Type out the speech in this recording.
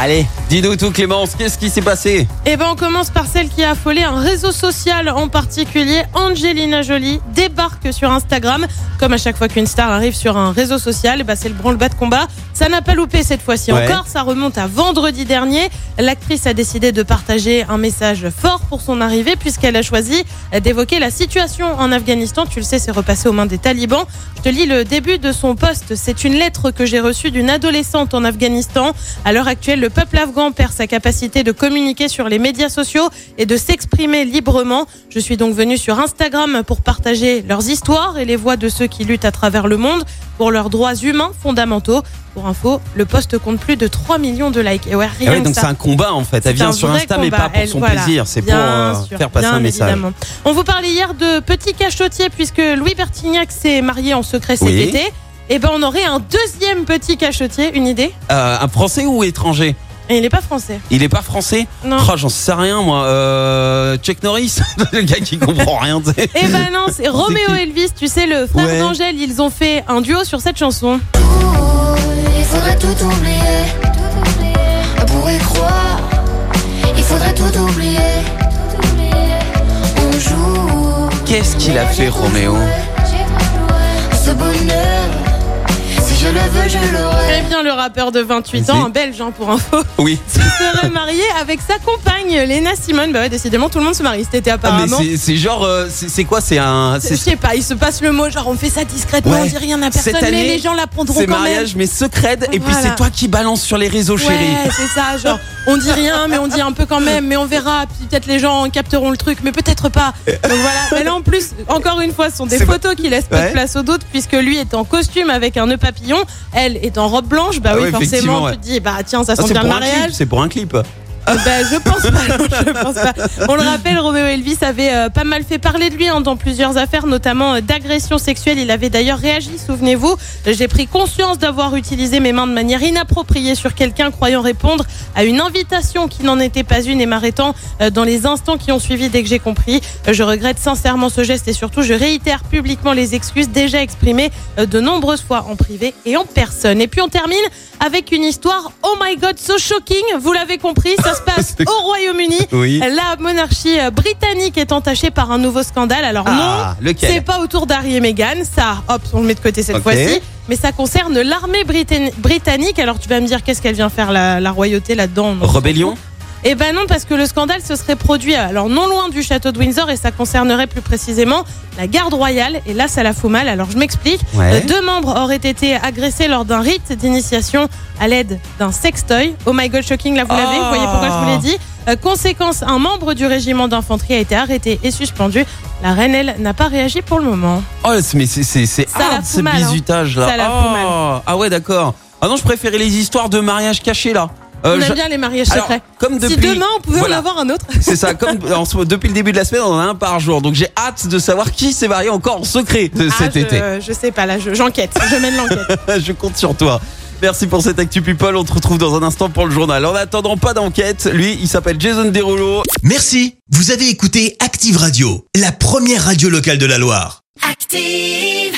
Allez, dis-nous tout Clémence, qu'est-ce qui s'est passé Eh ben, on commence par celle qui a affolé un réseau social en particulier. Angelina Jolie débarque sur Instagram. Comme à chaque fois qu'une star arrive sur un réseau social, eh ben, c'est le branle-bas de combat. Ça n'a pas loupé cette fois-ci Ouais. encore. Ça remonte à vendredi dernier. L'actrice a décidé de partager un message fort pour son arrivée puisqu'elle a choisi d'évoquer la situation en Afghanistan. Tu le sais, c'est repassé aux mains des talibans. Je te lis le début de son poste. C'est une lettre que j'ai reçue d'une adolescente en Afghanistan. À l'heure actuelle, le peuple afghan perd sa capacité de communiquer sur les médias sociaux et de s'exprimer librement. Je suis donc venue sur Instagram pour partager leurs histoires et les voix de ceux qui luttent à travers le monde pour leurs droits humains fondamentaux. Pour info, le poste compte plus de 3 millions de likes. Et ouais, rien Ah que donc c'est un combat en fait. Elle vient sur Insta mais combat. pas pour Elle- son voilà. plaisir, c'est pour euh, sûr, faire passer un message. évidemment. On vous parlait hier de petit cachotier puisque Louis Bertignac s'est marié en secret cet Oui. été. Et ben on aurait un deuxième petit cachotier, une idée Euh, un français ou étranger? Et il n'est pas français. Il est pas français? Non. Oh, j'en sais rien moi. Euh, Chuck Norris, le gars qui comprend rien. tu sais. Eh ben non, c'est Roméo qui? Elvis, tu sais, le frère Ouais. d'Angèle, ils ont fait un duo sur cette chanson. Il faudrait tout oublier. Pour y croire, il faudrait tout oublier. On joue. Qu'est-ce qu'il a fait Roméo? Bien, le rappeur de 28 Vas-y. ans, un belge hein, pour info, Oui. se serait marié avec sa compagne, Lena Simone. Bah ouais, décidément, tout le monde se marie cet été Ah, mais apparemment. c'est- c'est genre, euh, c'est quoi C'est un. Je sais pas, il se passe le mot, genre on fait ça discrètement, Ouais. on dit rien à personne, mais année, les gens l'apprendront C'est quand même. mariage mais secret et puis c'est toi qui balance sur les réseaux chérie. Ouais, c'est ça, genre on dit rien, mais on dit un peu quand même, mais on verra, puis peut-être les gens capteront le truc, mais peut-être pas. Donc voilà, mais là en plus, encore une fois, ce sont des photos qui laissent Ouais. de place aux doutes, puisque lui est en costume avec un nœud papillon, elle est en robe blanche, bah Ah oui, forcément, ouais. tu te dis, bah tiens, ça Ah, sent bien le mariage. C'est pour un clip. Euh, ben, je pense pas, pense pas. On le rappelle, Roméo Elvis avait euh, pas mal fait parler de lui hein, dans plusieurs affaires, notamment euh, d'agression sexuelle. Il avait d'ailleurs réagi, souvenez-vous. J'ai pris conscience d'avoir utilisé mes mains de manière inappropriée sur quelqu'un, croyant répondre à une invitation qui n'en était pas une et m'arrêtant euh, dans les instants qui ont suivi dès que j'ai compris. Je regrette sincèrement ce geste et surtout je réitère publiquement les excuses déjà exprimées de nombreuses fois en privé et en personne. Et puis on termine avec une histoire, oh my god, so shocking, vous l'avez compris, se passe C'est- au Royaume-Uni. Oui. La monarchie euh, britannique est entachée par un nouveau scandale. Alors Ah, non, c'est pas autour d'Harry et Meghan, ça, hop, on le met de côté cette fois-ci. Mais ça concerne l'armée britann- britannique. Alors tu vas me dire qu'est-ce qu'elle vient faire la, la royauté là-dedans? Rébellion? Eh ben non, parce que le scandale se serait produit alors non loin du château de Windsor et ça concernerait plus précisément la garde royale. Et là, ça la fout mal. Alors je m'explique. Ouais. Euh, Deux membres auraient été agressés lors d'un rite d'initiation à l'aide d'un sextoy. Oh my god, shocking, là vous l'avez, vous voyez pourquoi je vous l'ai dit. Euh, conséquence, un membre du régiment d'infanterie a été arrêté et suspendu. La reine, elle, n'a pas réagi pour le moment. Oh, mais c'est hard ce hein. bizutage là. Ça la oh. fout mal. Ah ouais, d'accord. Ah non, je préférais les histoires de mariage cachés là. Euh, on aime je- bien les mariages Alors, secrets. comme depuis Si demain on pouvait Voilà. en avoir un autre. C'est ça, comme en depuis le début de la semaine, on en a un par jour. Donc j'ai hâte de savoir qui s'est marié encore en secret de cet Ah, je, été. je sais pas, là je- j'enquête, je mène l'enquête. je compte sur toi. Merci pour cette actu people. On te retrouve dans un instant pour le journal. En attendant, pas d'enquête. Lui, il s'appelle Jason Derulo. Merci, vous avez écouté Active Radio, la première radio locale de la Loire. Active.